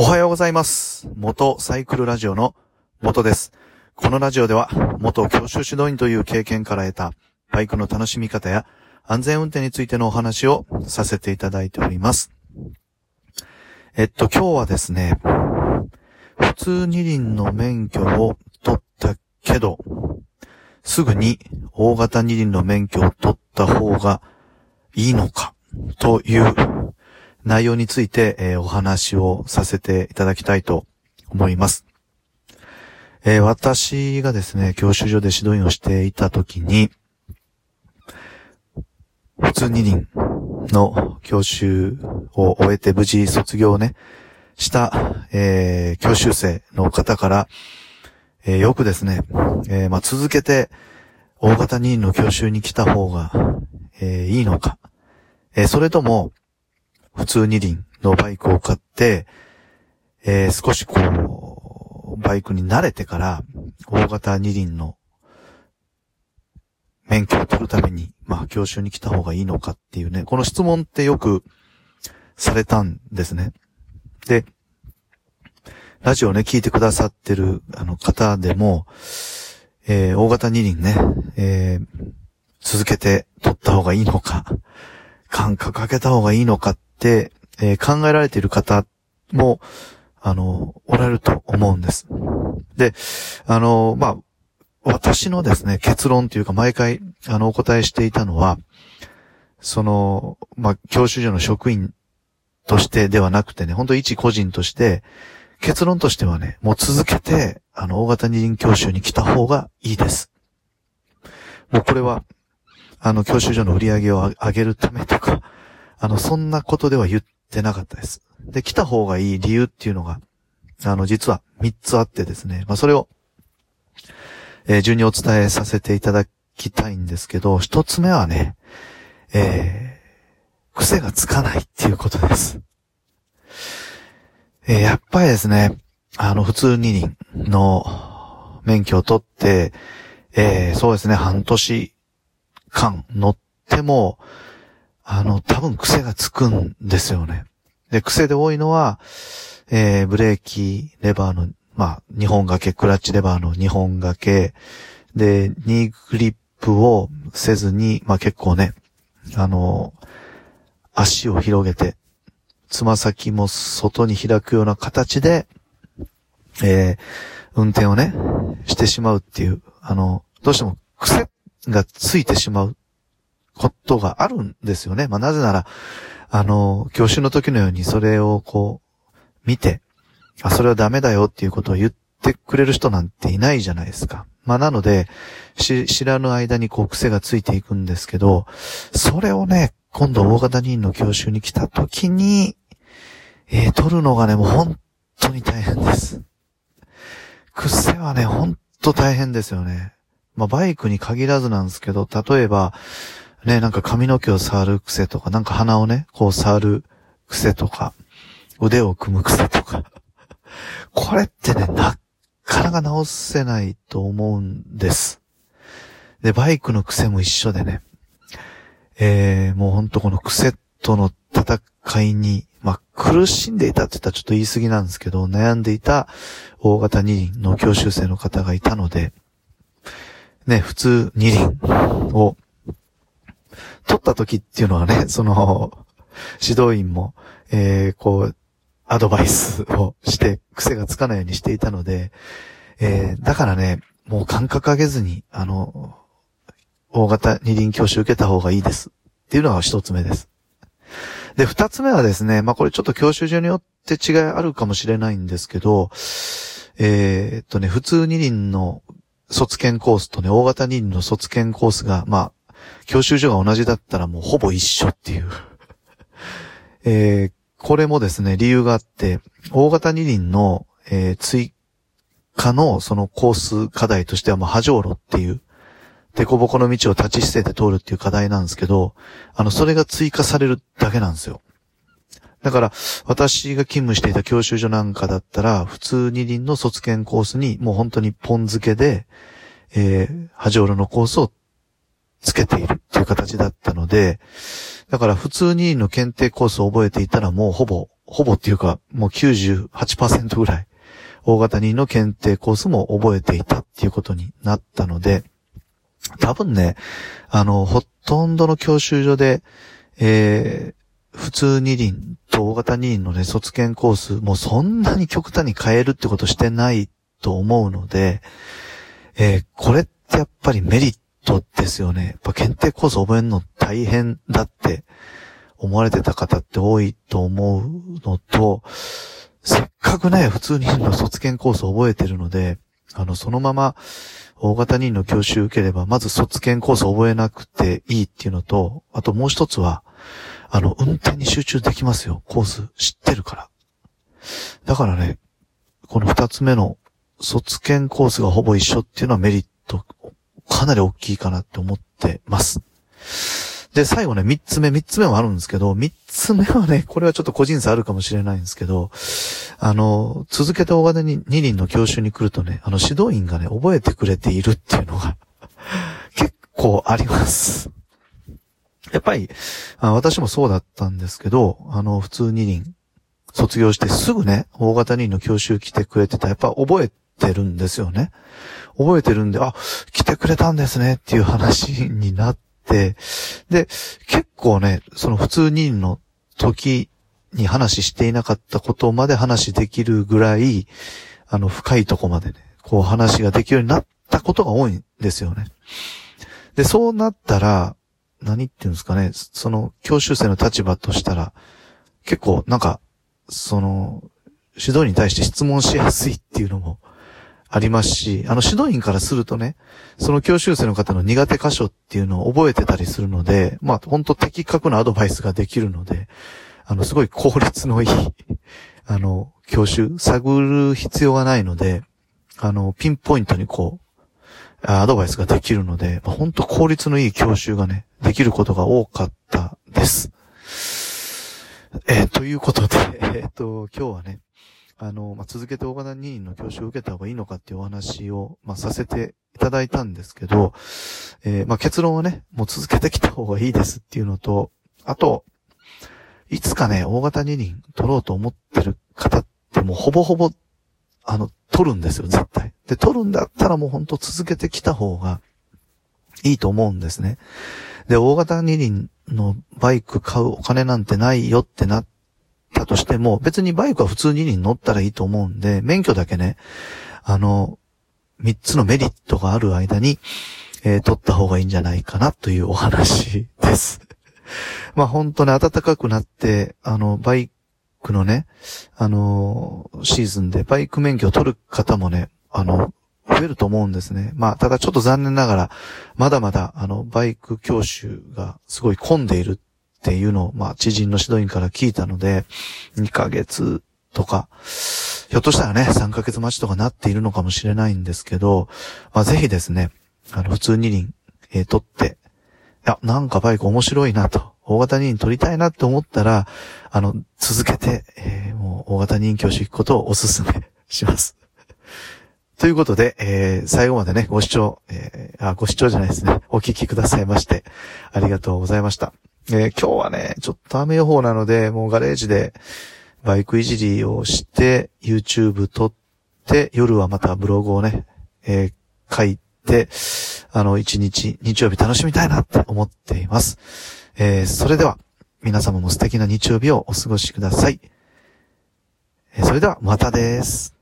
おはようございます。元サイクルラジオの元です。このラジオでは、元教習指導員という経験から得た、バイクの楽しみ方や安全運転についてのお話をさせていただいております。えっと、今日はですね、普通二輪の免許を取ったけど、すぐに大型二輪の免許を取った方がいいのか、という内容について、えーお話をさせていただきたいと思います。えー私がですね、教習所で指導員をしていたときに、普通二輪の教習を終えて無事卒業をね、した、えー教習生の方から、えーよくですね、えーまあ、続けて大型二輪の教習に来た方が、えいいのか、えそれとも、普通二輪のバイクを買って、えー少しこう、バイクに慣れてから、大型二輪の免許を取るために、まあ、教習に来た方がいいのかっていうね、この質問ってよくされたんですね。で、ラジオね、聞いてくださってるあの方でも、えー大型二輪ね、えー続けて取った方がいいのか、間隔かけた方がいいのかって、えー考えられている方も、あの、おられると思うんです。で、あの、まあ、私のですね、結論というか毎回、あの、お答えしていたのは、その、まあ、教習所の職員としてではなくてね、本当一個人として、結論としてはね、もう続けて、あの、大型二輪教習に来た方がいいです。もうこれは、あの、教習所の売り上げを上げるためとか、あの、そんなことでは言ってなかったです。で、来た方がいい理由っていうのが、あの、実は3つあってですね、まあ、それを、えー順にお伝えさせていただきたいんですけど、1つ目はね、えー癖がつかないっていうことです。えーやっぱりですね、あの、普通二輪の免許を取って、えーそうですね、半年間乗っても、あの、多分癖がつくんですよね。で、癖で多いのは、えーブレーキ、レバーの、まあ、2本掛け、クラッチレバーの2本掛け、で、ニーグリップをせずに、まあ結構ね、あの、足を広げて、つま先も外に開くような形で、えー運転をね、してしまうっていう、あの、どうしても癖がついてしまうことがあるんですよね。まあ、なぜなら、あの、教習の時のようにそれをこう、見て、あ、それはダメだよっていうことを言ってくれる人なんていないじゃないですか。まあ、なので、し、知らぬ間にこう癖がついていくんですけど、それをね、今度大型人の教習に来た時に、えー取るのがね、もう本当に大変です。癖はね、ほんと大変ですよね。まあ、バイクに限らずなんですけど、例えば、ね、なんか髪の毛を触る癖とか、なんか鼻をね、こう触る癖とか、腕を組む癖とか。これってね、なかなか直せないと思うんです。で、バイクの癖も一緒でね、えー、もうほんとこの癖との戦いに、まあ、苦しんでいたって言ったらちょっと言い過ぎなんですけど、悩んでいた大型二輪の教習生の方がいたので、ね、普通二輪を取った時っていうのはね、その、指導員も、えー、こう、アドバイスをして、癖がつかないようにしていたので、えー、だからね、もう感覚上げずに、あの、大型二輪教習受けた方がいいです。っていうのが一つ目です。で、二つ目はですね、まあこれちょっと教習所によって違いあるかもしれないんですけど、えーっとね、普通二輪の卒検コースとね、大型二輪の卒検コースが、まあ、教習所が同じだったらもうほぼ一緒っていう。えーこれもですね、理由があって、大型二輪の、えー追加のそのコース課題としては、まあ、波状路っていう、凸凹の道を立ち姿勢で通るっていう課題なんですけど、あの、それが追加されるだけなんですよ。だから、私が勤務していた教習所なんかだったら、普通二輪の卒検コースに、もう本当にポン付けで、えー、波状路のコースをつけているっていう形だったので、だから普通二輪の検定コースを覚えていたらもうほぼほぼっていうか、もう98%ぐらい、大型2の検定コースも覚えていたっていうことになったので、多分ね、あの、ほとんどの教習所で、えー、普通二輪と大型二輪のね、卒検コース、もうそんなに極端に変えるってことしてないと思うので、えー、これってやっぱりメリットですよね。やっぱ検定コース覚えるの大変だって思われてた方って多いと思うのと、せっかくね、普通二輪の卒検コース覚えてるので、あの、そのまま、大型人の教習受ければ、まず卒検コース覚えなくていいっていうのと、あともう一つは、あの、運転に集中できますよ。コース知ってるから。だからね、この二つ目の卒検コースがほぼ一緒っていうのはメリット、かなり大きいかなって思ってます。で、最後ね、三つ目、三つ目もあるんですけど、三つ目はね、これはちょっと個人差あるかもしれないんですけど、あの、続けて大型に二輪の教習に来るとね、あの、指導員がね、覚えてくれているっていうのが 結構あります。やっぱりあ、私もそうだったんですけど、あの、普通二輪、卒業してすぐね、大型二輪の教習来てくれてた。やっぱ覚えてるんですよね。覚えてるんで、あ、来てくれたんですねっていう話になって、で、結構ね、その普通人の時に話していなかったことまで話できるぐらい、あの、深いとこまでね、こう話ができるようになったことが多いんですよね。で、そうなったら、何っていうんですかね、その教習生の立場としたら、結構なんか、その、指導に対して質問しやすいっていうのもありますし、あの指導員からするとね、その教習生の方の苦手箇所っていうのを覚えてたりするので、まあ本当的確なアドバイスができるので、あのすごい効率のいい、あの、教習、探る必要がないので、あの、ピンポイントにこう、アドバイスができるので、まあ、本当効率のいい教習がね、できることが多かったです。えー、ということで、えー、っと、今日はね、あの、まあ、続けて大型任意の教習を受けた方がいいのかっていうお話を、まあ、させていただいたんですけど、えー、まあ、結論はね、もう続けてきた方がいいですっていうのと、あと、いつかね、大型二輪取ろうと思ってる方ってもうほぼほぼ、あの、取るんですよ、絶対。で、取るんだったらもうほんと続けてきた方がいいと思うんですね。で、大型二輪のバイク買うお金なんてないよってなってたとしても、別にバイクは普通に乗ったらいいと思うんで、免許だけね、あの、三つのメリットがある間に、えー、取った方がいいんじゃないかなというお話 です。まあ本当ね、暖かくなって、あの、バイクのね、あの、シーズンでバイク免許を取る方もね、あの、増えると思うんですね。まあ、ただちょっと残念ながら、まだまだ、あの、バイク教習がすごい混んでいるっていうのを、まあ、知人の指導員から聞いたので、2ヶ月とか、ひょっとしたらね、3ヶ月待ちとかなっているのかもしれないんですけど、まあ、ぜひですね、あの、普通二輪、えー、取って、いや、なんかバイク面白いなと、大型二輪取りたいなって思ったら、あの、続けて、えー、もう大型二輪教師行くことをお勧めします。ということで、えー、最後までね、ご視聴、えー、あ、ご視聴じゃないですね。お聞きくださいまして、ありがとうございました。えー、今日はね、ちょっと雨予報なので、もうガレージでバイクいじりをして、YouTube 撮って、夜はまたブログをね、えー、書いて、あの、一日、日曜日楽しみたいなって思っています。えー、それでは、皆様も素敵な日曜日をお過ごしください。えー、それでは、またです。